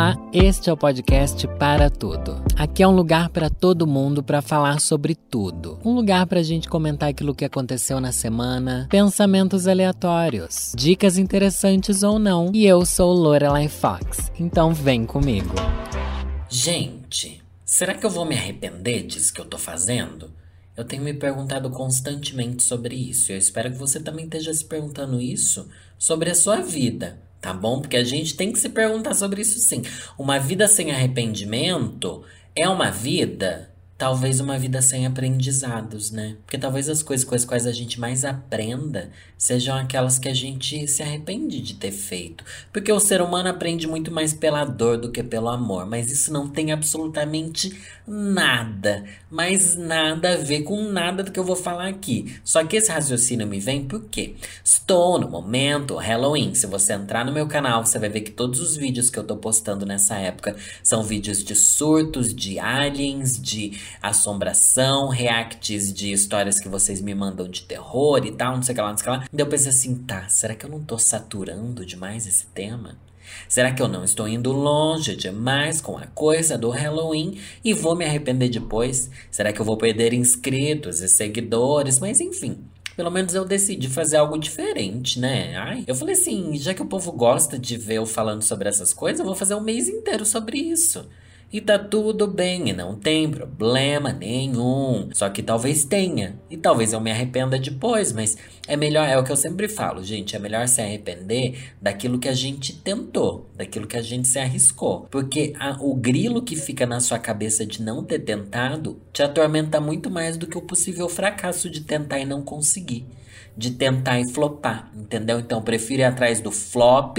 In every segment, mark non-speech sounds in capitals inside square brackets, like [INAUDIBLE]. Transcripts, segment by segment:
Olá, este é o podcast Para Tudo. Aqui é um lugar para todo mundo para falar sobre tudo. Um lugar para a gente comentar aquilo que aconteceu na semana, pensamentos aleatórios, dicas interessantes ou não. E eu sou Lorelai Fox, então vem comigo. Gente, será que eu vou me arrepender disso que eu tô fazendo? Eu tenho me perguntado constantemente sobre isso. Eu espero que você também esteja se perguntando isso sobre a sua vida tá bom? Porque a gente tem que se perguntar sobre isso sim. Uma vida sem arrependimento é uma vida talvez uma vida sem aprendizados, né? Porque talvez as coisas com as quais a gente mais aprenda sejam aquelas que a gente se arrepende de ter feito. Porque o ser humano aprende muito mais pela dor do que pelo amor, mas isso não tem absolutamente nada, mas nada a ver com nada do que eu vou falar aqui. Só que esse raciocínio me vem porque estou no momento Halloween. Se você entrar no meu canal, você vai ver que todos os vídeos que eu tô postando nessa época são vídeos de surtos, de aliens, de assombração, reacts de histórias que vocês me mandam de terror e tal, não sei o que lá, não sei o que lá. E eu pensei assim, tá, será que eu não tô saturando demais esse tema? Será que eu não estou indo longe demais com a coisa do Halloween e vou me arrepender depois? Será que eu vou perder inscritos e seguidores? Mas enfim, pelo menos eu decidi fazer algo diferente, né? Ai, eu falei assim, já que o povo gosta de ver eu falando sobre essas coisas, eu vou fazer um mês inteiro sobre isso. E tá tudo bem, e não tem problema nenhum. Só que talvez tenha. E talvez eu me arrependa depois, mas é melhor, é o que eu sempre falo, gente. É melhor se arrepender daquilo que a gente tentou, daquilo que a gente se arriscou. Porque a, o grilo que fica na sua cabeça de não ter tentado te atormenta muito mais do que o possível fracasso de tentar e não conseguir de tentar e flopar, entendeu? Então prefiro ir atrás do flop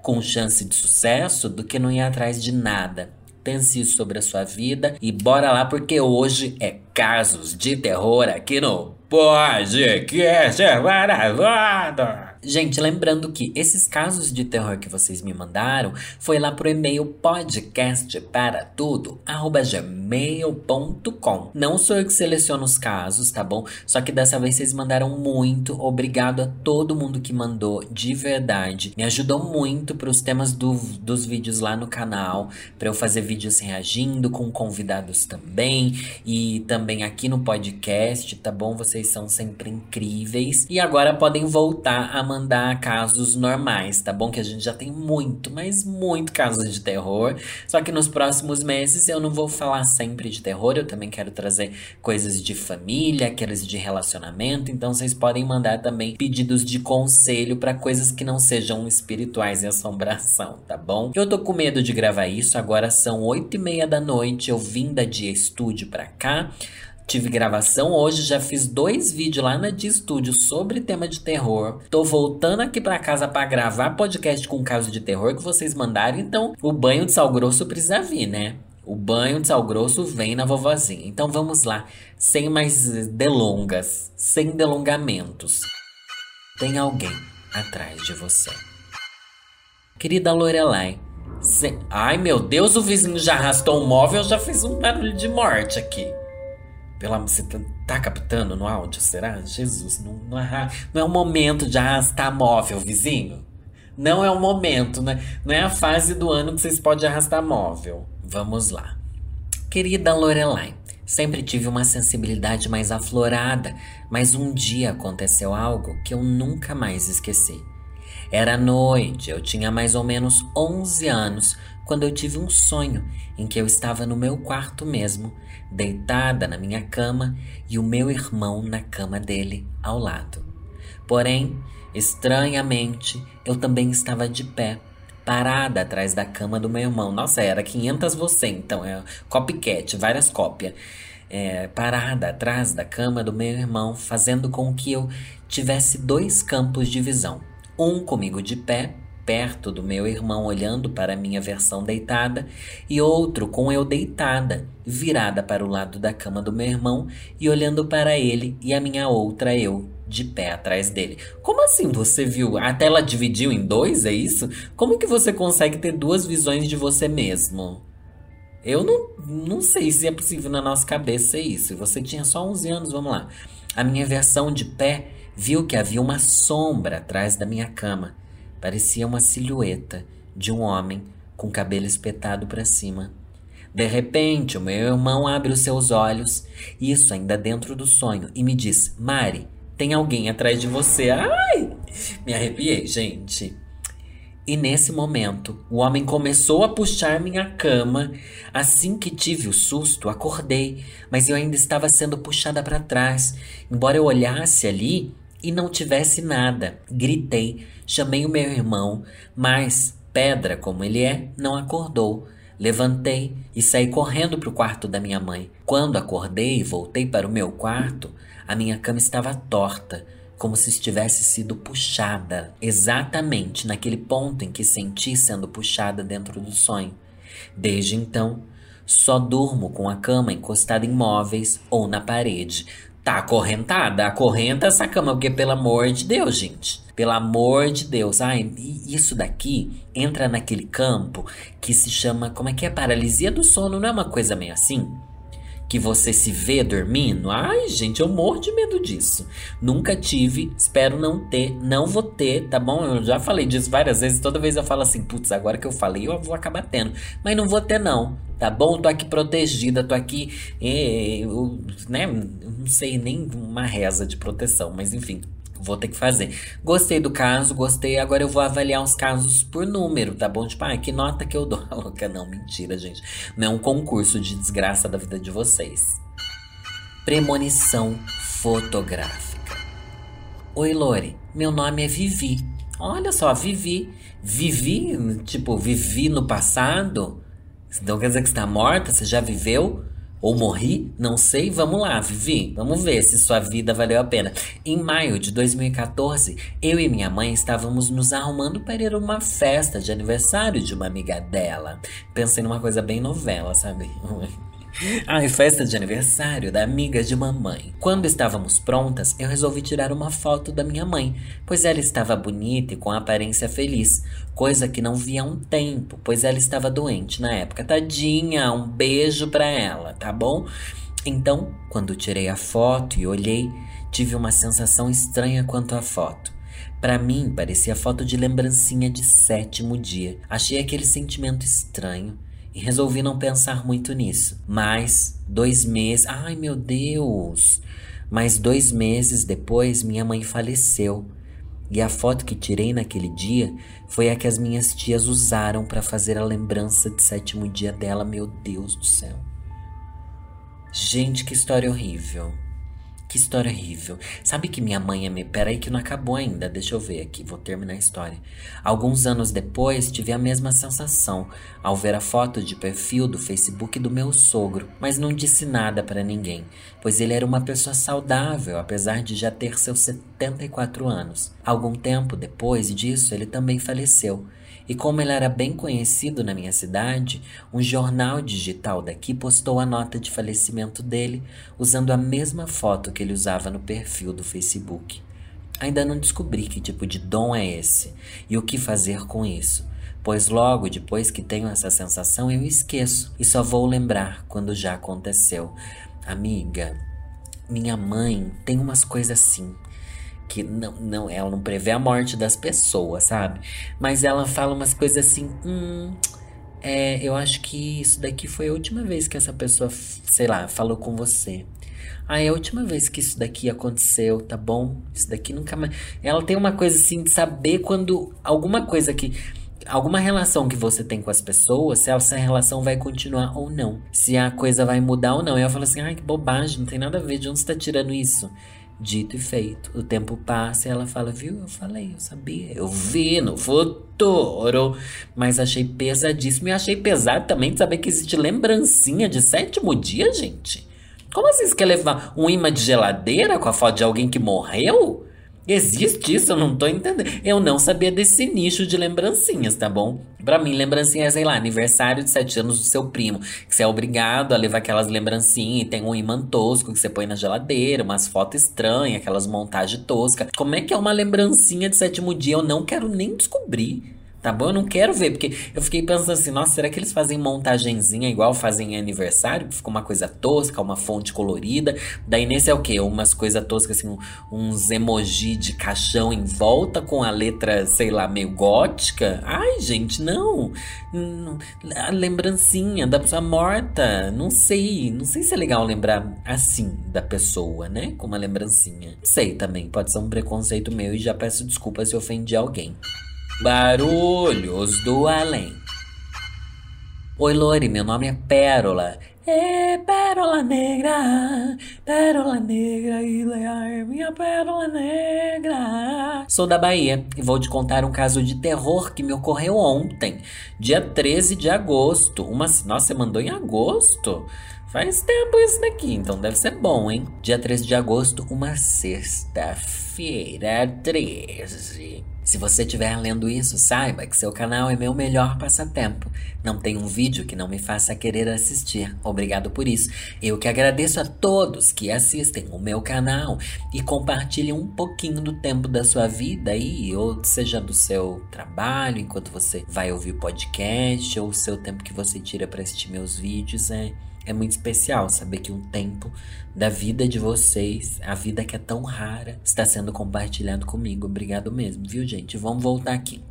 com chance de sucesso do que não ir atrás de nada. Pense sobre a sua vida e bora lá porque hoje é casos de terror aqui no Podcast Gravado. Gente, lembrando que esses casos de terror que vocês me mandaram foi lá pro e-mail podcastparatudo@gmail.com. Não sou eu que seleciono os casos, tá bom? Só que dessa vez vocês mandaram muito. Obrigado a todo mundo que mandou, de verdade. Me ajudou muito pros temas do, dos vídeos lá no canal, para eu fazer vídeos reagindo com convidados também e também aqui no podcast, tá bom? Vocês são sempre incríveis. E agora podem voltar a mandar casos normais, tá bom? Que a gente já tem muito, mas muito casos de terror. Só que nos próximos meses eu não vou falar sempre de terror, eu também quero trazer coisas de família, aqueles de relacionamento. Então vocês podem mandar também pedidos de conselho para coisas que não sejam espirituais e assombração, tá bom? Eu tô com medo de gravar isso, agora são oito e meia da noite, eu vim da Dia Estúdio pra cá. Tive gravação hoje, já fiz dois vídeos lá na de estúdio sobre tema de terror. Tô voltando aqui para casa para gravar podcast com caso de terror que vocês mandaram, então o banho de sal grosso precisa vir, né? O banho de sal grosso vem na vovozinha. Então vamos lá, sem mais delongas, sem delongamentos. Tem alguém atrás de você. Querida Lorelai, se... ai meu Deus, o vizinho já arrastou o móvel, já fez um barulho de morte aqui. Pela, você tá, tá captando no áudio, será? Jesus, não, não, é, não é o momento de arrastar móvel, vizinho. Não é o momento, né? Não é a fase do ano que vocês podem arrastar móvel. Vamos lá. Querida Lorelai, sempre tive uma sensibilidade mais aflorada, mas um dia aconteceu algo que eu nunca mais esqueci. Era noite, eu tinha mais ou menos 11 anos quando eu tive um sonho em que eu estava no meu quarto mesmo, deitada na minha cama e o meu irmão na cama dele ao lado. Porém, estranhamente, eu também estava de pé, parada atrás da cama do meu irmão. Nossa, era 500 você, então, é copycat, várias cópias. É, parada atrás da cama do meu irmão, fazendo com que eu tivesse dois campos de visão. Um comigo de pé perto do meu irmão olhando para a minha versão deitada, e outro com eu deitada, virada para o lado da cama do meu irmão e olhando para ele e a minha outra eu de pé atrás dele. Como assim você viu? A tela dividiu em dois, é isso? Como que você consegue ter duas visões de você mesmo? Eu não, não sei se é possível na nossa cabeça isso. Você tinha só 11 anos, vamos lá. A minha versão de pé viu que havia uma sombra atrás da minha cama Parecia uma silhueta de um homem com cabelo espetado para cima. De repente, o meu irmão abre os seus olhos, isso ainda dentro do sonho, e me diz: Mari, tem alguém atrás de você. Ai! Me arrepiei, gente. E nesse momento, o homem começou a puxar minha cama. Assim que tive o susto, acordei, mas eu ainda estava sendo puxada para trás. Embora eu olhasse ali e não tivesse nada, gritei, chamei o meu irmão, mas, pedra como ele é, não acordou. Levantei e saí correndo para o quarto da minha mãe. Quando acordei e voltei para o meu quarto, a minha cama estava torta como se estivesse sido puxada, exatamente naquele ponto em que senti sendo puxada dentro do sonho. Desde então, só durmo com a cama encostada em móveis ou na parede. Tá acorrentada? Acorrenta essa cama, porque pelo amor de Deus, gente. Pelo amor de Deus. Ai, isso daqui entra naquele campo que se chama. Como é que é? Paralisia do sono, não é uma coisa meio assim? Que você se vê dormindo? Ai, gente, eu morro de medo disso. Nunca tive, espero não ter, não vou ter, tá bom? Eu já falei disso várias vezes, toda vez eu falo assim, putz, agora que eu falei, eu vou acabar tendo. Mas não vou ter, não, tá bom? Tô aqui protegida, tô aqui, eh, eu, né? Não sei nem uma reza de proteção, mas enfim vou ter que fazer. Gostei do caso, gostei. Agora eu vou avaliar os casos por número, tá bom? Tipo, ah, que nota que eu dou? [LAUGHS] Louca, não, mentira, gente. Não é um concurso de desgraça da vida de vocês. Premonição fotográfica. Oi, Lore. Meu nome é Vivi. Olha só, Vivi. Vivi, tipo, vivi no passado? Então quer dizer que está morta? Você já viveu? Ou morri? Não sei. Vamos lá, Vivi. Vamos ver se sua vida valeu a pena. Em maio de 2014, eu e minha mãe estávamos nos arrumando para ir a uma festa de aniversário de uma amiga dela. Pensei numa coisa bem novela, sabe? [LAUGHS] [LAUGHS] Ai, festa de aniversário da amiga de mamãe. Quando estávamos prontas, eu resolvi tirar uma foto da minha mãe, pois ela estava bonita e com aparência feliz, coisa que não via há um tempo, pois ela estava doente na época. Tadinha, um beijo pra ela, tá bom? Então, quando tirei a foto e olhei, tive uma sensação estranha quanto à foto. Para mim, parecia foto de lembrancinha de sétimo dia. Achei aquele sentimento estranho e resolvi não pensar muito nisso. Mas dois meses. Ai meu Deus! Mas dois meses depois, minha mãe faleceu. E a foto que tirei naquele dia foi a que as minhas tias usaram para fazer a lembrança de sétimo dia dela. Meu Deus do céu. Gente, que história horrível. Que história horrível. Sabe que minha mãe me. Peraí, que não acabou ainda. Deixa eu ver aqui, vou terminar a história. Alguns anos depois, tive a mesma sensação ao ver a foto de perfil do Facebook do meu sogro, mas não disse nada para ninguém, pois ele era uma pessoa saudável, apesar de já ter seus 74 anos. Algum tempo depois disso, ele também faleceu. E como ele era bem conhecido na minha cidade, um jornal digital daqui postou a nota de falecimento dele usando a mesma foto que ele usava no perfil do Facebook. Ainda não descobri que tipo de dom é esse e o que fazer com isso, pois logo depois que tenho essa sensação eu esqueço e só vou lembrar quando já aconteceu. Amiga, minha mãe tem umas coisas assim que não, não, ela não prevê a morte das pessoas, sabe? Mas ela fala umas coisas assim, hum, é, eu acho que isso daqui foi a última vez que essa pessoa, sei lá, falou com você. Ah, é a última vez que isso daqui aconteceu, tá bom? Isso daqui nunca mais. Ela tem uma coisa assim de saber quando alguma coisa que alguma relação que você tem com as pessoas, se essa relação vai continuar ou não. Se a coisa vai mudar ou não. E ela fala assim: ai, que bobagem, não tem nada a ver, de onde você tá tirando isso? Dito e feito. O tempo passa e ela fala, viu? Eu falei, eu sabia. Eu vi no futuro. Mas achei pesadíssimo. E achei pesado também de saber que existe lembrancinha de sétimo dia, gente. Como assim você quer levar um imã de geladeira com a foto de alguém que morreu? Existe isso? Eu não tô entendendo. Eu não sabia desse nicho de lembrancinhas, tá bom? Pra mim, lembrancinha é, sei lá, aniversário de sete anos do seu primo. Que você é obrigado a levar aquelas lembrancinhas e tem um imã tosco que você põe na geladeira, umas fotos estranhas, aquelas montagens toscas. Como é que é uma lembrancinha de sétimo dia? Eu não quero nem descobrir. Tá bom? Eu não quero ver, porque eu fiquei pensando assim, nossa, será que eles fazem montagenzinha igual fazem em aniversário? Fica uma coisa tosca, uma fonte colorida. Daí nesse é o quê? Umas coisas toscas, assim, uns emoji de caixão em volta com a letra, sei lá, meio gótica. Ai, gente, não. A lembrancinha da pessoa morta. Não sei. Não sei se é legal lembrar assim da pessoa, né? Com uma lembrancinha. Não sei também. Pode ser um preconceito meu e já peço desculpa se ofendi alguém. Barulhos do além. Oi, Lori, meu nome é Pérola. É pérola negra, pérola negra, e lear minha pérola negra. Sou da Bahia e vou te contar um caso de terror que me ocorreu ontem, dia 13 de agosto. Uma... Nossa, você mandou em agosto? Faz tempo isso daqui, então deve ser bom, hein? Dia 13 de agosto, uma sexta-feira 13. Se você estiver lendo isso, saiba que seu canal é meu melhor passatempo. Não tem um vídeo que não me faça querer assistir. Obrigado por isso. Eu que agradeço a todos que assistem o meu canal e compartilham um pouquinho do tempo da sua vida aí, ou seja do seu trabalho, enquanto você vai ouvir podcast, ou o seu tempo que você tira para assistir meus vídeos. É é muito especial saber que um tempo da vida de vocês, a vida que é tão rara, está sendo compartilhado comigo. Obrigado mesmo, viu, gente? Vamos voltar aqui.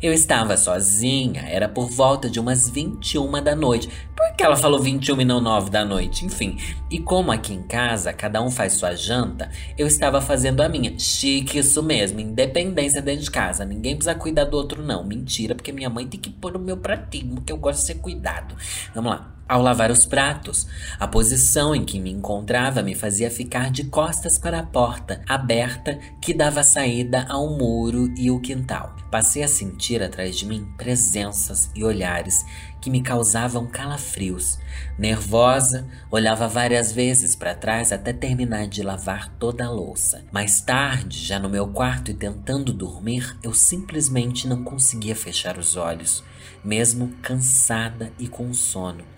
Eu estava sozinha, era por volta de umas 21 da noite. Por que ela falou 21 e não 9 da noite? Enfim. E como aqui em casa cada um faz sua janta, eu estava fazendo a minha. Chique isso mesmo, independência dentro de casa. Ninguém precisa cuidar do outro, não. Mentira, porque minha mãe tem que pôr o meu pratinho, porque eu gosto de ser cuidado. Vamos lá. Ao lavar os pratos, a posição em que me encontrava me fazia ficar de costas para a porta aberta que dava saída ao muro e o quintal. Passei a sentir atrás de mim presenças e olhares que me causavam calafrios. Nervosa, olhava várias vezes para trás até terminar de lavar toda a louça. Mais tarde, já no meu quarto e tentando dormir, eu simplesmente não conseguia fechar os olhos, mesmo cansada e com sono.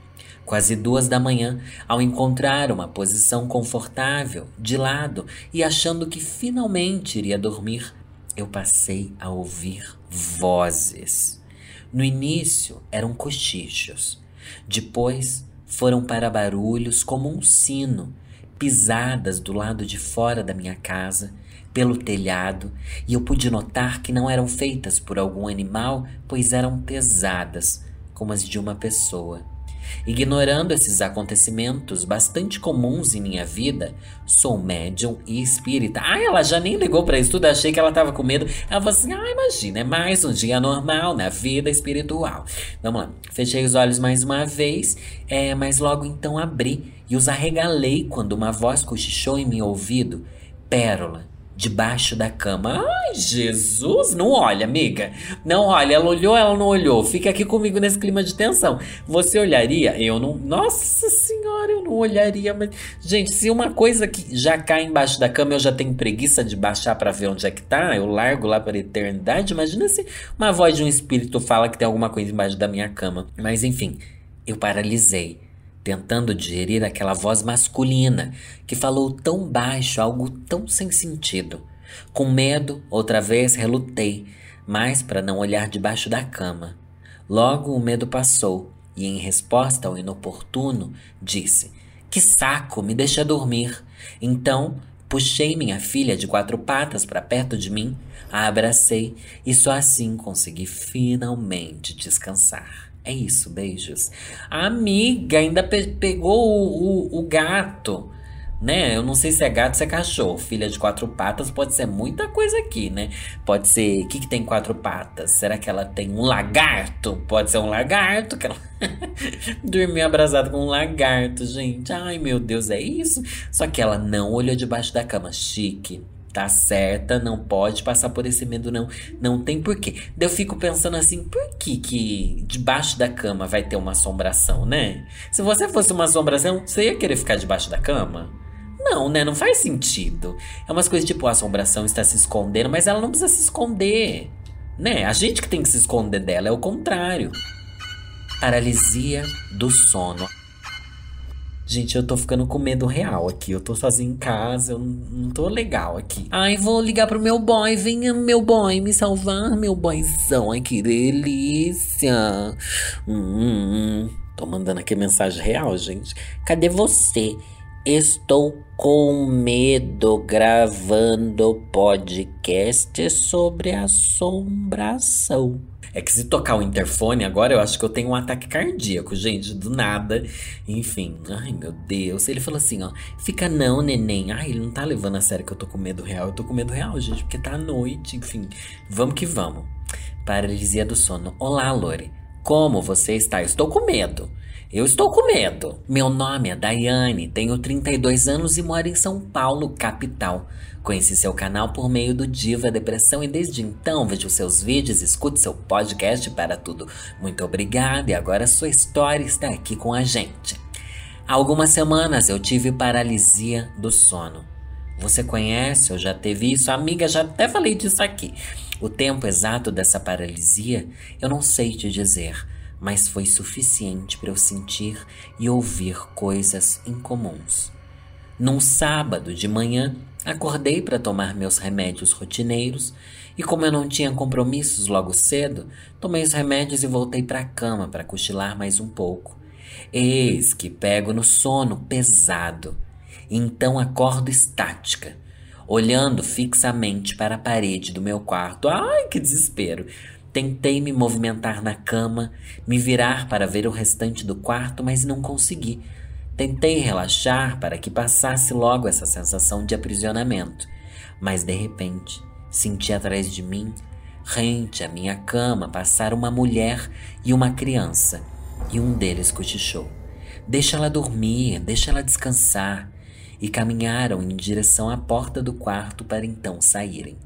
Quase duas da manhã, ao encontrar uma posição confortável, de lado e achando que finalmente iria dormir, eu passei a ouvir vozes. No início eram cochichos, depois foram para barulhos como um sino, pisadas do lado de fora da minha casa, pelo telhado, e eu pude notar que não eram feitas por algum animal, pois eram pesadas, como as de uma pessoa. Ignorando esses acontecimentos bastante comuns em minha vida, sou médium e espírita. Ah, ela já nem ligou para isso tudo, achei que ela tava com medo. Ela falou assim: ah, imagina, é mais um dia normal na vida espiritual. Vamos lá, fechei os olhos mais uma vez, é, mas logo então abri e os arregalei quando uma voz cochichou em meu ouvido: Pérola, debaixo da cama. Ai, Jesus! Não olha, amiga. Não olha. Ela olhou, ela não olhou. Fica aqui comigo nesse clima de tensão. Você olharia? Eu não. Nossa Senhora, eu não olharia. Mas, gente, se uma coisa que já cai embaixo da cama, eu já tenho preguiça de baixar para ver onde é que tá. Eu largo lá para eternidade. Imagina se uma voz de um espírito fala que tem alguma coisa embaixo da minha cama. Mas enfim, eu paralisei tentando digerir aquela voz masculina que falou tão baixo, algo tão sem sentido. Com medo, outra vez relutei, mas para não olhar debaixo da cama. Logo o medo passou e, em resposta ao inoportuno, disse: Que saco, me deixa dormir. Então puxei minha filha de quatro patas para perto de mim, a abracei e só assim consegui finalmente descansar. É isso, beijos. A amiga ainda pe pegou o, o, o, gato, né? Eu não sei se é gato ou se é cachorro. Filha de quatro patas pode ser muita coisa aqui, né? Pode ser. O que, que tem quatro patas? Será que ela tem um lagarto? Pode ser um lagarto. Que ela... [LAUGHS] Dormiu abraçada com um lagarto, gente. Ai, meu Deus, é isso? Só que ela não olhou debaixo da cama. Chique tá certa, não pode passar por esse medo, não. Não tem porquê. Daí eu fico pensando assim, por que que debaixo da cama vai ter uma assombração, né? Se você fosse uma assombração, você ia querer ficar debaixo da cama? Não, né? Não faz sentido. É umas coisas tipo, a assombração está se escondendo, mas ela não precisa se esconder. Né? A gente que tem que se esconder dela, é o contrário. Paralisia do sono. Gente, eu tô ficando com medo real aqui. Eu tô sozinho em casa, eu não tô legal aqui. Ai, vou ligar pro meu boy. Venha, meu boy, me salvar, meu boyzão. Ai, que delícia. Hum. Tô mandando aqui mensagem real, gente. Cadê você? Estou com medo gravando podcast sobre assombração. É que se tocar o interfone agora, eu acho que eu tenho um ataque cardíaco, gente, do nada. Enfim, ai meu Deus. Ele falou assim, ó, fica não, neném. Ai, ele não tá levando a sério que eu tô com medo real. Eu tô com medo real, gente, porque tá à noite, enfim. Vamos que vamos. Paralisia do sono. Olá, Lore. Como você está? Eu estou com medo. Eu estou com medo. Meu nome é Daiane, tenho 32 anos e moro em São Paulo, capital. Conheci seu canal por meio do Diva Depressão e desde então vejo seus vídeos, escuto seu podcast para tudo. Muito obrigada e agora sua história está aqui com a gente. Há algumas semanas eu tive paralisia do sono. Você conhece ou já teve isso? Amiga, já até falei disso aqui. O tempo exato dessa paralisia eu não sei te dizer mas foi suficiente para eu sentir e ouvir coisas incomuns. Num sábado de manhã, acordei para tomar meus remédios rotineiros e, como eu não tinha compromissos logo cedo, tomei os remédios e voltei para a cama para cochilar mais um pouco. Eis que pego no sono pesado. Então acordo estática, olhando fixamente para a parede do meu quarto. Ai, que desespero! Tentei me movimentar na cama, me virar para ver o restante do quarto, mas não consegui. Tentei relaxar para que passasse logo essa sensação de aprisionamento, mas de repente senti atrás de mim, rente à minha cama, passar uma mulher e uma criança, e um deles cochichou: Deixa ela dormir, deixa ela descansar. E caminharam em direção à porta do quarto para então saírem.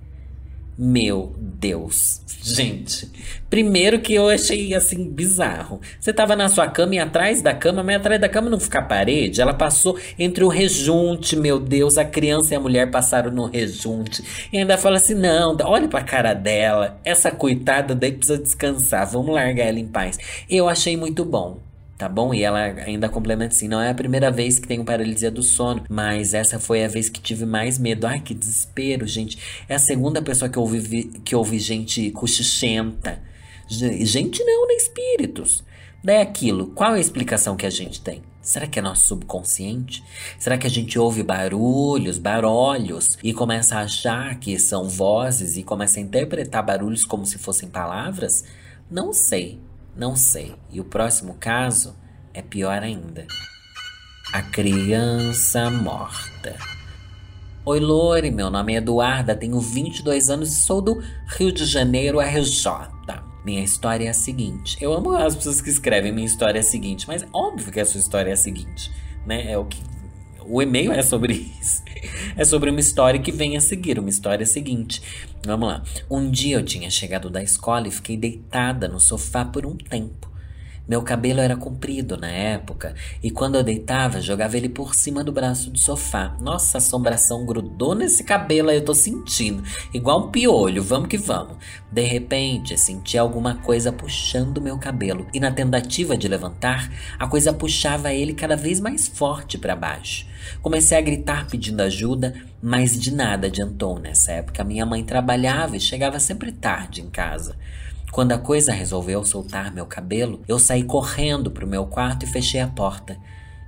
Meu Deus. Gente, primeiro que eu achei assim bizarro. Você tava na sua cama e atrás da cama, mas atrás da cama não fica a parede. Ela passou entre o rejunte, meu Deus. A criança e a mulher passaram no rejunte. E ainda fala assim: não, olhe pra cara dela. Essa coitada daí precisa descansar. Vamos largar ela em paz. Eu achei muito bom tá bom? E ela ainda complementa assim: não é a primeira vez que tenho paralisia do sono, mas essa foi a vez que tive mais medo. Ai, que desespero, gente. É a segunda pessoa que ouvi, que ouvi gente cochichenta. Gente não, né? Espíritos. Daí aquilo, qual é a explicação que a gente tem? Será que é nosso subconsciente? Será que a gente ouve barulhos, barulhos e começa a achar que são vozes e começa a interpretar barulhos como se fossem palavras? Não sei. Não sei. E o próximo caso é pior ainda. A criança morta. Oi, Lore, meu nome é Eduarda, tenho 22 anos e sou do Rio de Janeiro, RJ. Minha história é a seguinte. Eu amo as pessoas que escrevem minha história é a seguinte, mas é óbvio que a sua história é a seguinte, né? É o que o e-mail é sobre isso. É sobre uma história que vem a seguir, uma história seguinte. Vamos lá. Um dia eu tinha chegado da escola e fiquei deitada no sofá por um tempo. Meu cabelo era comprido na época e quando eu deitava, jogava ele por cima do braço do sofá. Nossa, a assombração grudou nesse cabelo aí, eu tô sentindo. Igual um piolho, vamos que vamos. De repente, senti alguma coisa puxando meu cabelo e na tentativa de levantar, a coisa puxava ele cada vez mais forte para baixo. Comecei a gritar pedindo ajuda, mas de nada adiantou. Nessa época, minha mãe trabalhava e chegava sempre tarde em casa. Quando a coisa resolveu soltar meu cabelo, eu saí correndo pro meu quarto e fechei a porta.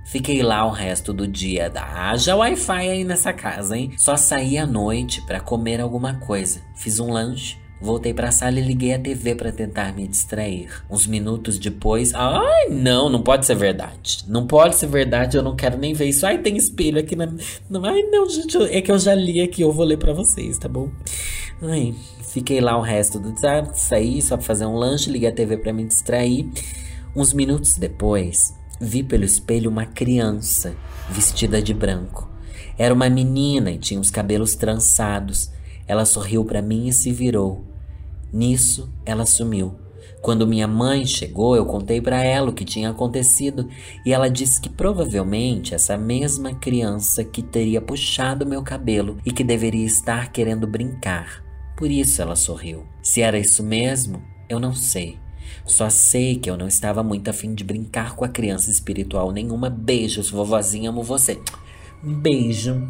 Fiquei lá o resto do dia. Haja Wi-Fi aí nessa casa, hein? Só saí à noite para comer alguma coisa. Fiz um lanche. Voltei para a sala e liguei a TV para tentar me distrair. Uns minutos depois, ai, não, não pode ser verdade. Não pode ser verdade, eu não quero nem ver isso. Ai, tem espelho aqui na. Não, ai, não, gente, é que eu já li aqui, eu vou ler para vocês, tá bom? Ai, Fiquei lá o resto do dia, saí só pra fazer um lanche, liguei a TV para me distrair. Uns minutos depois, vi pelo espelho uma criança vestida de branco. Era uma menina e tinha os cabelos trançados. Ela sorriu para mim e se virou. Nisso, ela sumiu. Quando minha mãe chegou, eu contei para ela o que tinha acontecido e ela disse que provavelmente essa mesma criança que teria puxado meu cabelo e que deveria estar querendo brincar. Por isso ela sorriu. Se era isso mesmo, eu não sei. Só sei que eu não estava muito afim de brincar com a criança espiritual nenhuma. Beijos, vovozinha, amo você. Um beijo.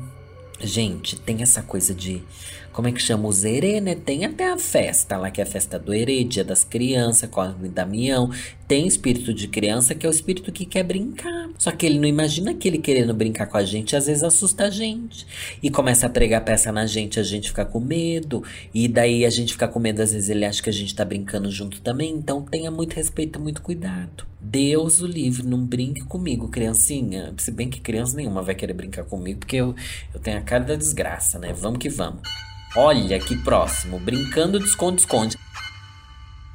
Gente, tem essa coisa de. Como é que chama? Os herê, né? Tem até a festa lá, que é a festa do herê, dia das crianças, Cosme e Damião. Tem espírito de criança, que é o espírito que quer brincar. Só que ele não imagina que ele querendo brincar com a gente, às vezes assusta a gente. E começa a pregar peça na gente, a gente fica com medo. E daí a gente fica com medo, às vezes ele acha que a gente tá brincando junto também. Então tenha muito respeito, muito cuidado. Deus o livre, não brinque comigo, criancinha. Se bem que criança nenhuma vai querer brincar comigo, porque eu, eu tenho a cara da desgraça, né? Vamos que vamos. Olha que próximo, brincando de esconde-esconde.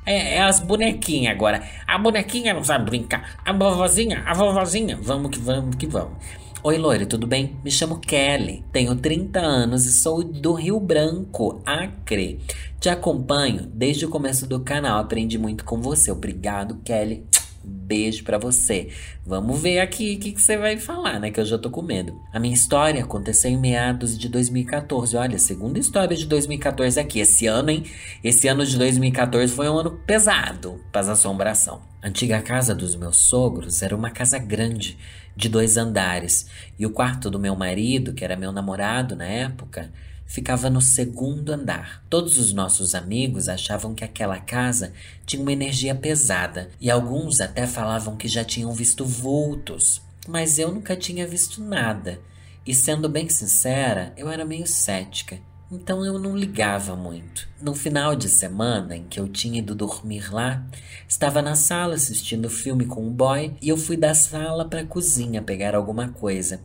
É, é, as bonequinhas agora. A bonequinha não sabe brincar. A vovozinha, a vovozinha. Vamos que vamos que vamos. Oi, Loire, tudo bem? Me chamo Kelly, tenho 30 anos e sou do Rio Branco, Acre. Te acompanho desde o começo do canal, aprendi muito com você. Obrigado, Kelly. Beijo para você. Vamos ver aqui o que, que, você vai falar, né? Que eu já tô com medo. A minha história aconteceu em meados de 2014. Olha, segunda história de 2014 aqui. Esse ano, hein? Esse ano de 2014 foi um ano pesado para as assombração. A antiga casa dos meus sogros era uma casa grande, de dois andares. E o quarto do meu marido, que era meu namorado na época, ficava no segundo andar. Todos os nossos amigos achavam que aquela casa tinha uma energia pesada e alguns até falavam que já tinham visto vultos, mas eu nunca tinha visto nada. E sendo bem sincera, eu era meio cética. Então eu não ligava muito. No final de semana em que eu tinha ido dormir lá, estava na sala assistindo filme com o boy e eu fui da sala para a cozinha pegar alguma coisa.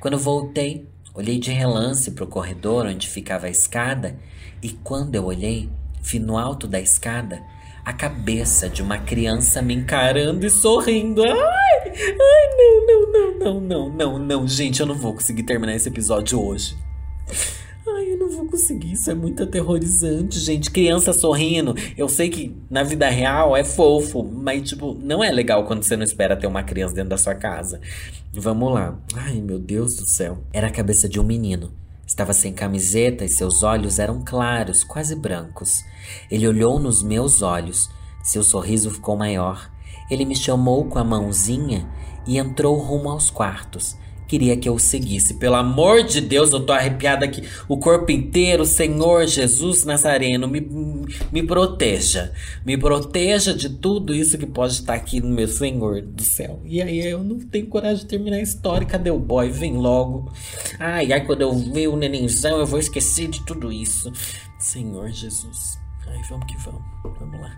Quando voltei, Olhei de relance para o corredor onde ficava a escada e quando eu olhei, vi no alto da escada a cabeça de uma criança me encarando e sorrindo. Ai, ai, não, não, não, não, não, não, não, gente, eu não vou conseguir terminar esse episódio hoje. Conseguir, isso é muito aterrorizante, gente. Criança sorrindo. Eu sei que na vida real é fofo, mas, tipo, não é legal quando você não espera ter uma criança dentro da sua casa. Vamos lá. Ai, meu Deus do céu. Era a cabeça de um menino. Estava sem camiseta e seus olhos eram claros, quase brancos. Ele olhou nos meus olhos. Seu sorriso ficou maior. Ele me chamou com a mãozinha e entrou rumo aos quartos queria que eu seguisse. Pelo amor de Deus, eu tô arrepiada aqui. O corpo inteiro, Senhor Jesus Nazareno, me, me proteja. Me proteja de tudo isso que pode estar aqui no meu Senhor do céu. E aí eu não tenho coragem de terminar a história. Cadê o boy? Vem logo. Ai, ai, quando eu ver o nenenzão, eu vou esquecer de tudo isso. Senhor Jesus. Ai, vamos que vamos. Vamos lá.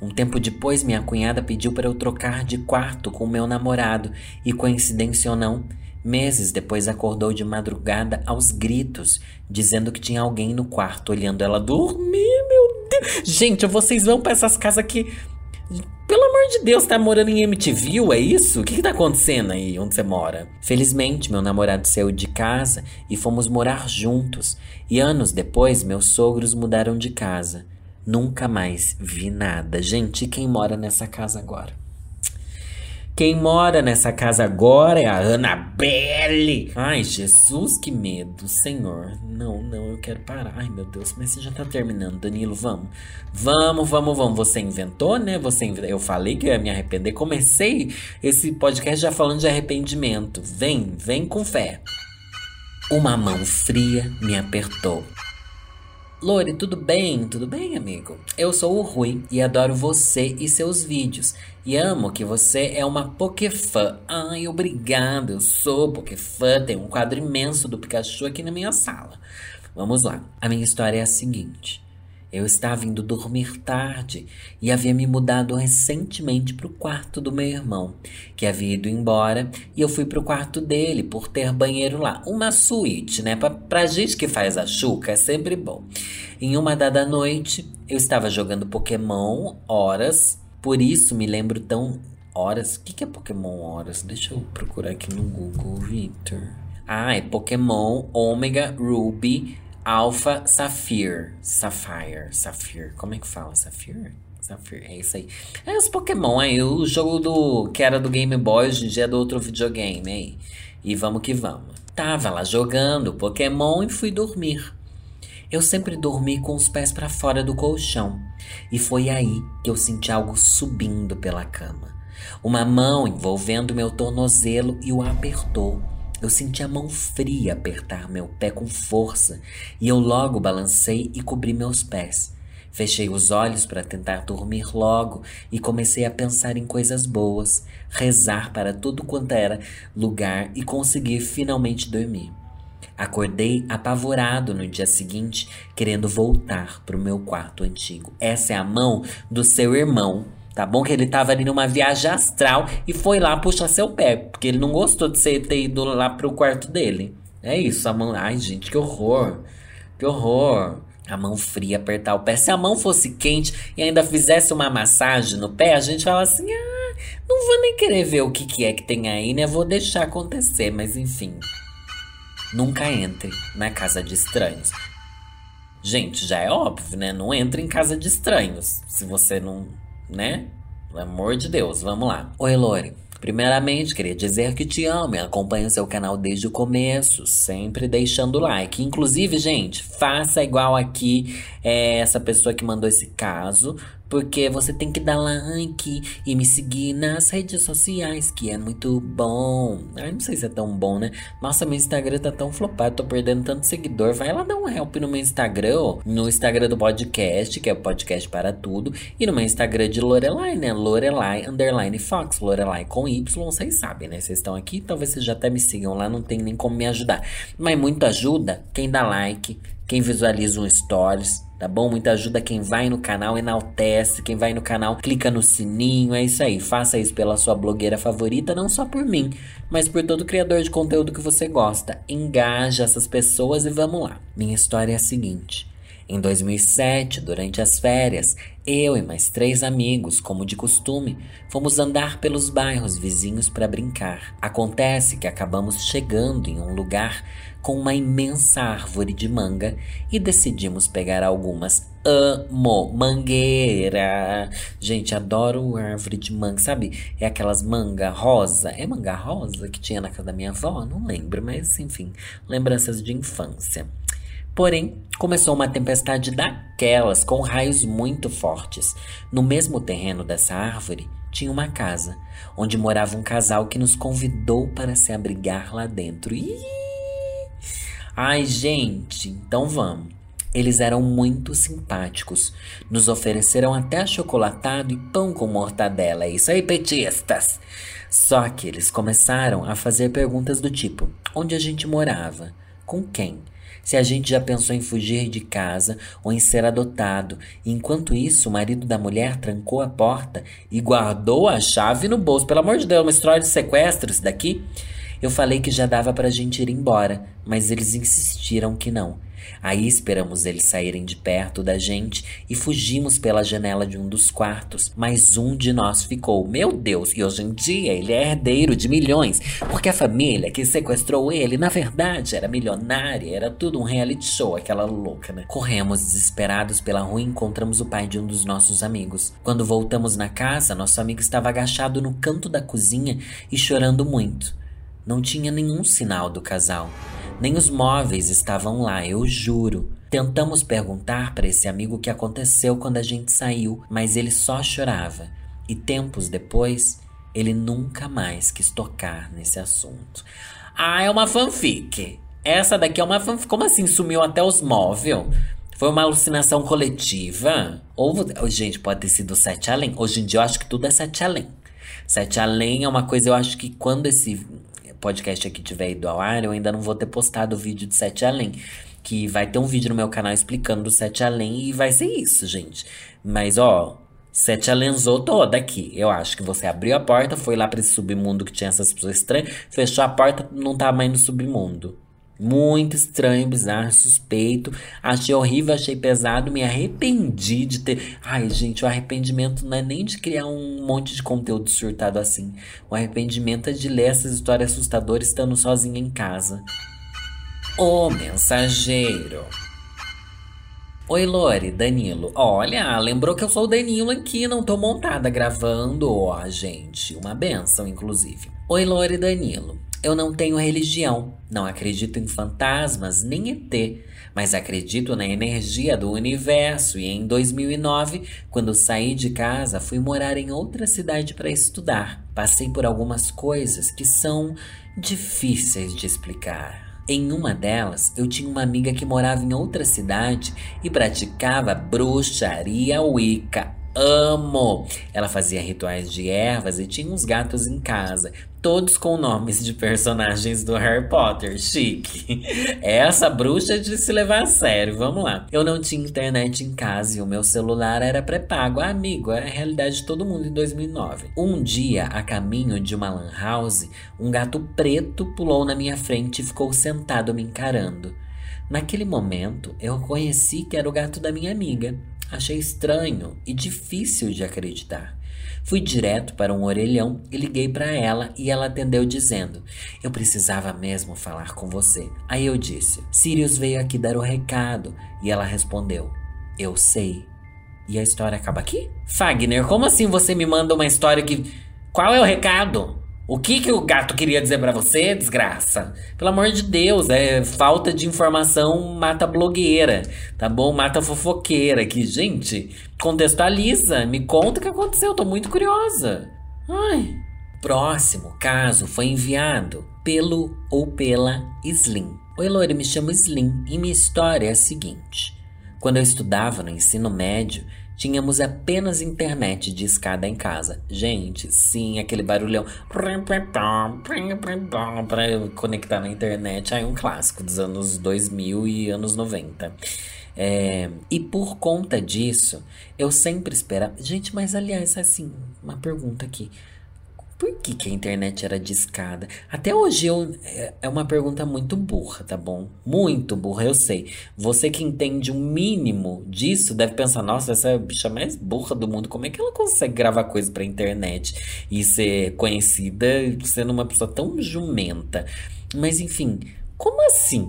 Um tempo depois, minha cunhada pediu para eu trocar de quarto com o meu namorado, e coincidência ou não, Meses depois acordou de madrugada aos gritos, dizendo que tinha alguém no quarto olhando ela dormir, meu Deus. Gente, vocês vão para essas casas aqui. Pelo amor de Deus, tá morando em MTV, é isso? O que, que tá acontecendo aí onde você mora? Felizmente, meu namorado saiu de casa e fomos morar juntos. E anos depois, meus sogros mudaram de casa. Nunca mais vi nada. Gente, quem mora nessa casa agora? Quem mora nessa casa agora é a Annabelle. Ai, Jesus, que medo, Senhor. Não, não, eu quero parar. Ai, meu Deus, mas você já tá terminando, Danilo. Vamos. Vamos, vamos, vamos. Você inventou, né? Você inv... Eu falei que eu ia me arrepender. Comecei esse podcast já falando de arrependimento. Vem, vem com fé. Uma mão fria me apertou. Lore, tudo bem? Tudo bem, amigo? Eu sou o Rui e adoro você e seus vídeos. E amo que você é uma Pokéfã. Ai, obrigado, eu sou Pokéfã. Tem um quadro imenso do Pikachu aqui na minha sala. Vamos lá. A minha história é a seguinte. Eu estava indo dormir tarde e havia me mudado recentemente para o quarto do meu irmão, que havia ido embora, e eu fui para o quarto dele por ter banheiro lá. Uma suíte, né? Pra gente que faz a chuca é sempre bom. Em uma dada noite, eu estava jogando Pokémon horas, por isso me lembro tão. Horas? O que, que é Pokémon horas? Deixa eu procurar aqui no Google, Victor. Ah, é Pokémon Omega Ruby Alpha Sapphire. Sapphire. Sapphire. Como é que fala? Sapphire? Sapphire. É isso aí. É os Pokémon aí. O jogo do que era do Game Boy hoje em dia é do outro videogame aí. E vamos que vamos. Tava lá jogando Pokémon e fui dormir. Eu sempre dormi com os pés para fora do colchão, e foi aí que eu senti algo subindo pela cama. Uma mão envolvendo meu tornozelo e o apertou. Eu senti a mão fria apertar meu pé com força e eu logo balancei e cobri meus pés. Fechei os olhos para tentar dormir logo e comecei a pensar em coisas boas, rezar para tudo quanto era lugar e conseguir finalmente dormir. Acordei apavorado no dia seguinte, querendo voltar para o meu quarto antigo. Essa é a mão do seu irmão, Tá bom que ele tava ali numa viagem astral e foi lá puxar seu pé, porque ele não gostou de você ter ido lá pro quarto dele. É isso, a mão. Ai, gente, que horror. Que horror. A mão fria apertar o pé. Se a mão fosse quente e ainda fizesse uma massagem no pé, a gente fala assim: ah, não vou nem querer ver o que, que é que tem aí, né? Vou deixar acontecer, mas enfim. Nunca entre na casa de estranhos. Gente, já é óbvio, né? Não entre em casa de estranhos. Se você não né? Pelo amor de Deus, vamos lá. Oi, Lore. Primeiramente, queria dizer que te amo e acompanho seu canal desde o começo, sempre deixando like. Inclusive, gente, faça igual aqui é, essa pessoa que mandou esse caso. Porque você tem que dar like e me seguir nas redes sociais, que é muito bom. Ai, não sei se é tão bom, né? Nossa, meu Instagram tá tão flopado, tô perdendo tanto seguidor. Vai lá dar um help no meu Instagram, no Instagram do podcast, que é o podcast para tudo, e no meu Instagram de Lorelai, né? Lorelai underline Fox, Lorelai com Y, vocês sabem, né? Vocês estão aqui, talvez vocês já até me sigam lá, não tem nem como me ajudar. Mas muito ajuda quem dá like, quem visualiza um stories, tá bom? Muita ajuda quem vai no canal, enaltece, quem vai no canal, clica no sininho, é isso aí. Faça isso pela sua blogueira favorita, não só por mim, mas por todo criador de conteúdo que você gosta. Engaja essas pessoas e vamos lá. Minha história é a seguinte. Em 2007, durante as férias, eu e mais três amigos, como de costume, fomos andar pelos bairros vizinhos para brincar. Acontece que acabamos chegando em um lugar com uma imensa árvore de manga e decidimos pegar algumas. Amo mangueira. Gente, adoro árvore de manga, sabe? É aquelas manga rosa. É manga rosa que tinha na casa da minha avó? Não lembro, mas enfim, lembranças de infância. Porém, começou uma tempestade daquelas, com raios muito fortes. No mesmo terreno dessa árvore tinha uma casa, onde morava um casal que nos convidou para se abrigar lá dentro. Ih! Ai, gente, então vamos. Eles eram muito simpáticos. Nos ofereceram até chocolatado e pão com mortadela. É isso aí, petistas! Só que eles começaram a fazer perguntas do tipo: onde a gente morava? Com quem? Se a gente já pensou em fugir de casa ou em ser adotado. Enquanto isso, o marido da mulher trancou a porta e guardou a chave no bolso. Pelo amor de Deus, uma história de sequestro isso daqui? Eu falei que já dava para a gente ir embora, mas eles insistiram que não. Aí esperamos eles saírem de perto da gente e fugimos pela janela de um dos quartos, mas um de nós ficou. Meu Deus, e hoje em dia ele é herdeiro de milhões, porque a família que sequestrou ele, na verdade, era milionária, era tudo um reality show, aquela louca, né? Corremos desesperados pela rua e encontramos o pai de um dos nossos amigos. Quando voltamos na casa, nosso amigo estava agachado no canto da cozinha e chorando muito. Não tinha nenhum sinal do casal. Nem os móveis estavam lá, eu juro. Tentamos perguntar para esse amigo o que aconteceu quando a gente saiu, mas ele só chorava. E tempos depois, ele nunca mais quis tocar nesse assunto. Ah, é uma fanfic. Essa daqui é uma fanfic. Como assim sumiu até os móveis? Foi uma alucinação coletiva? Ou, gente, pode ter sido sete além. Hoje em dia eu acho que tudo é sete além. Sete além é uma coisa, eu acho que quando esse podcast aqui tiver ido ao ar, eu ainda não vou ter postado o vídeo de Sete Além. Que vai ter um vídeo no meu canal explicando do Sete Além e vai ser isso, gente. Mas, ó, Sete alenzou toda aqui. Eu acho que você abriu a porta, foi lá para esse submundo que tinha essas pessoas estranhas, fechou a porta, não tá mais no submundo. Muito estranho, bizarro, suspeito. Achei horrível, achei pesado, me arrependi de ter. Ai, gente, o arrependimento não é nem de criar um monte de conteúdo surtado assim. O arrependimento é de ler essas histórias assustadoras estando sozinha em casa. O mensageiro. Oi, Lore, Danilo. Olha, lembrou que eu sou o Danilo aqui, não tô montada gravando, ó, gente. Uma benção, inclusive. Oi, Lore Danilo. Eu não tenho religião, não acredito em fantasmas nem ET, mas acredito na energia do universo e em 2009, quando saí de casa, fui morar em outra cidade para estudar. Passei por algumas coisas que são difíceis de explicar. Em uma delas, eu tinha uma amiga que morava em outra cidade e praticava bruxaria wicca amo. Ela fazia rituais de ervas e tinha uns gatos em casa, todos com nomes de personagens do Harry Potter. Chique. Essa bruxa de se levar a sério. Vamos lá. Eu não tinha internet em casa e o meu celular era pré-pago. Ah, amigo, era a realidade de todo mundo em 2009. Um dia, a caminho de uma lan house, um gato preto pulou na minha frente e ficou sentado me encarando. Naquele momento, eu reconheci que era o gato da minha amiga. Achei estranho e difícil de acreditar. Fui direto para um orelhão e liguei para ela e ela atendeu dizendo: Eu precisava mesmo falar com você. Aí eu disse: Sirius veio aqui dar o recado. E ela respondeu: Eu sei. E a história acaba aqui? Fagner, como assim você me manda uma história que. Qual é o recado? O que, que o gato queria dizer para você, desgraça? Pelo amor de Deus, é falta de informação mata blogueira, tá bom? Mata fofoqueira aqui. Gente, contextualiza, me conta o que aconteceu, tô muito curiosa. Ai. Próximo caso foi enviado pelo ou pela Slim. Oi, Lore, me chamo Slim e minha história é a seguinte. Quando eu estudava no ensino médio, Tínhamos apenas internet de escada em casa. Gente, sim, aquele barulhão para conectar na internet. Aí um clássico dos anos 2000 e anos 90. É, e por conta disso, eu sempre esperava. Gente, mas aliás, assim, uma pergunta aqui. Por que, que a internet era discada? Até hoje eu, é, é uma pergunta muito burra, tá bom? Muito burra, eu sei. Você que entende um mínimo disso deve pensar: nossa, essa é a bicha mais burra do mundo. Como é que ela consegue gravar coisa pra internet e ser conhecida sendo uma pessoa tão jumenta? Mas enfim, como assim?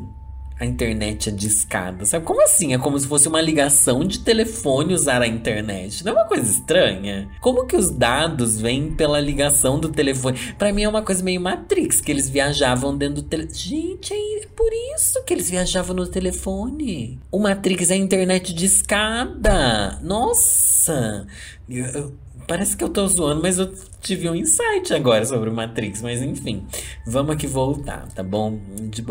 A internet é discada, sabe? Como assim? É como se fosse uma ligação de telefone usar a internet. Não é uma coisa estranha? Como que os dados vêm pela ligação do telefone? Para mim é uma coisa meio Matrix, que eles viajavam dentro do telefone. Gente, é por isso que eles viajavam no telefone. O Matrix é a internet discada. Nossa! Eu, eu, Parece que eu tô zoando, mas eu tive um insight agora sobre o Matrix. Mas enfim, vamos aqui voltar, tá bom? De,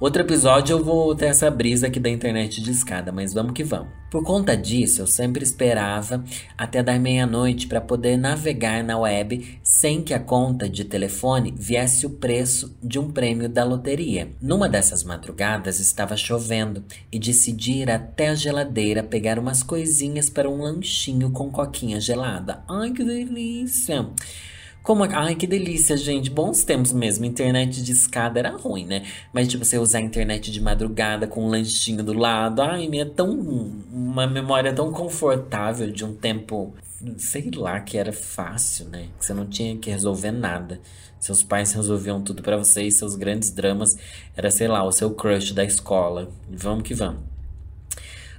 outro episódio eu vou ter essa brisa aqui da internet de escada, mas vamos que vamos. Por conta disso, eu sempre esperava até dar meia-noite para poder navegar na web sem que a conta de telefone viesse o preço de um prêmio da loteria. Numa dessas madrugadas estava chovendo e decidi ir até a geladeira pegar umas coisinhas para um lanchinho com coquinha gelada. Ai, que delícia! Como, ai, que delícia, gente. Bons tempos mesmo. Internet de escada era ruim, né? Mas, tipo, você usar a internet de madrugada com um lanchinho do lado. Ai, minha, tão. Uma memória tão confortável de um tempo. Sei lá, que era fácil, né? Que você não tinha que resolver nada. Seus pais resolviam tudo para você e seus grandes dramas era, sei lá, o seu crush da escola. Vamos que vamos.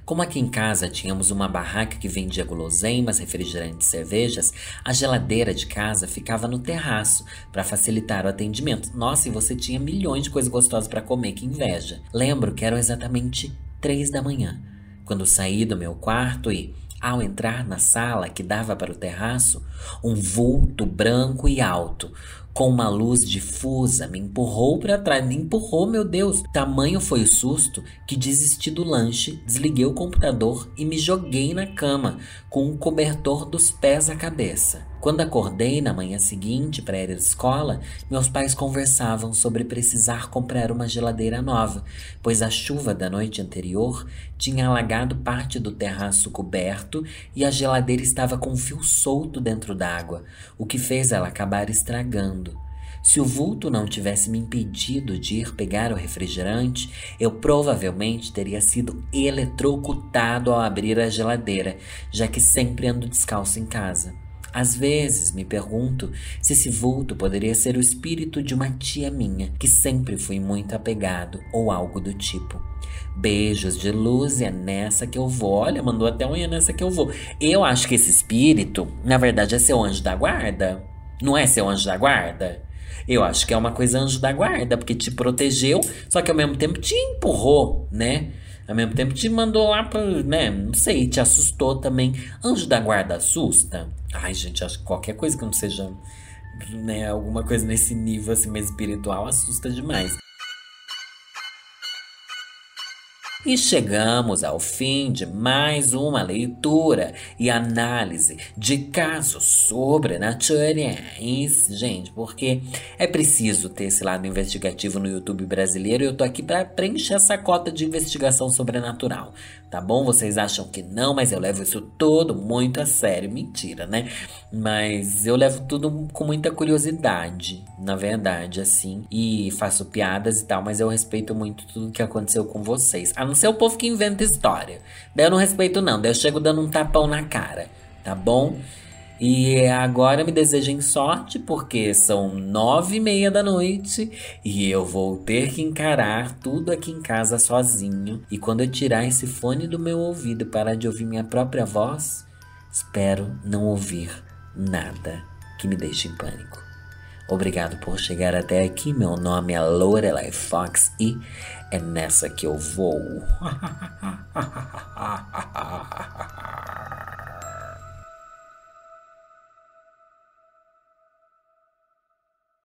Como aqui em casa tínhamos uma barraca que vendia guloseimas, refrigerantes e cervejas, a geladeira de casa ficava no terraço para facilitar o atendimento. Nossa, e você tinha milhões de coisas gostosas para comer, que inveja. Lembro que eram exatamente três da manhã, quando saí do meu quarto e, ao entrar na sala que dava para o terraço, um vulto branco e alto, com uma luz difusa, me empurrou para trás. Me empurrou, meu Deus! Tamanho foi o susto que desisti do lanche, desliguei o computador e me joguei na cama, com um cobertor dos pés à cabeça. Quando acordei na manhã seguinte para ir à escola, meus pais conversavam sobre precisar comprar uma geladeira nova, pois a chuva da noite anterior tinha alagado parte do terraço coberto e a geladeira estava com um fio solto dentro d'água, o que fez ela acabar estragando. Se o vulto não tivesse me impedido de ir pegar o refrigerante, eu provavelmente teria sido eletrocutado ao abrir a geladeira, já que sempre ando descalço em casa. Às vezes me pergunto se esse vulto poderia ser o espírito de uma tia minha, que sempre fui muito apegado, ou algo do tipo. Beijos de luz, é nessa que eu vou. Olha, mandou até um é nessa que eu vou. Eu acho que esse espírito, na verdade, é seu anjo da guarda. Não é seu anjo da guarda? Eu acho que é uma coisa anjo da guarda, porque te protegeu, só que ao mesmo tempo te empurrou, né? Ao mesmo tempo te mandou lá pra, né? Não sei, te assustou também. Anjo da guarda assusta? Ai, gente, acho que qualquer coisa que não seja, né, alguma coisa nesse nível assim mais espiritual assusta demais. E chegamos ao fim de mais uma leitura e análise de casos sobrenaturais. Gente, porque é preciso ter esse lado investigativo no YouTube brasileiro e eu tô aqui para preencher essa cota de investigação sobrenatural, tá bom? Vocês acham que não, mas eu levo isso tudo muito a sério. Mentira, né? Mas eu levo tudo com muita curiosidade, na verdade, assim. E faço piadas e tal, mas eu respeito muito tudo que aconteceu com vocês. A não ser o povo que inventa história. Daí eu não respeito, não. Daí eu chego dando um tapão na cara, tá bom? E agora me desejem sorte, porque são nove e meia da noite e eu vou ter que encarar tudo aqui em casa sozinho. E quando eu tirar esse fone do meu ouvido e parar de ouvir minha própria voz, espero não ouvir nada que me deixe em pânico. Obrigado por chegar até aqui. Meu nome é Lorelai Fox e é nessa que eu vou. [LAUGHS]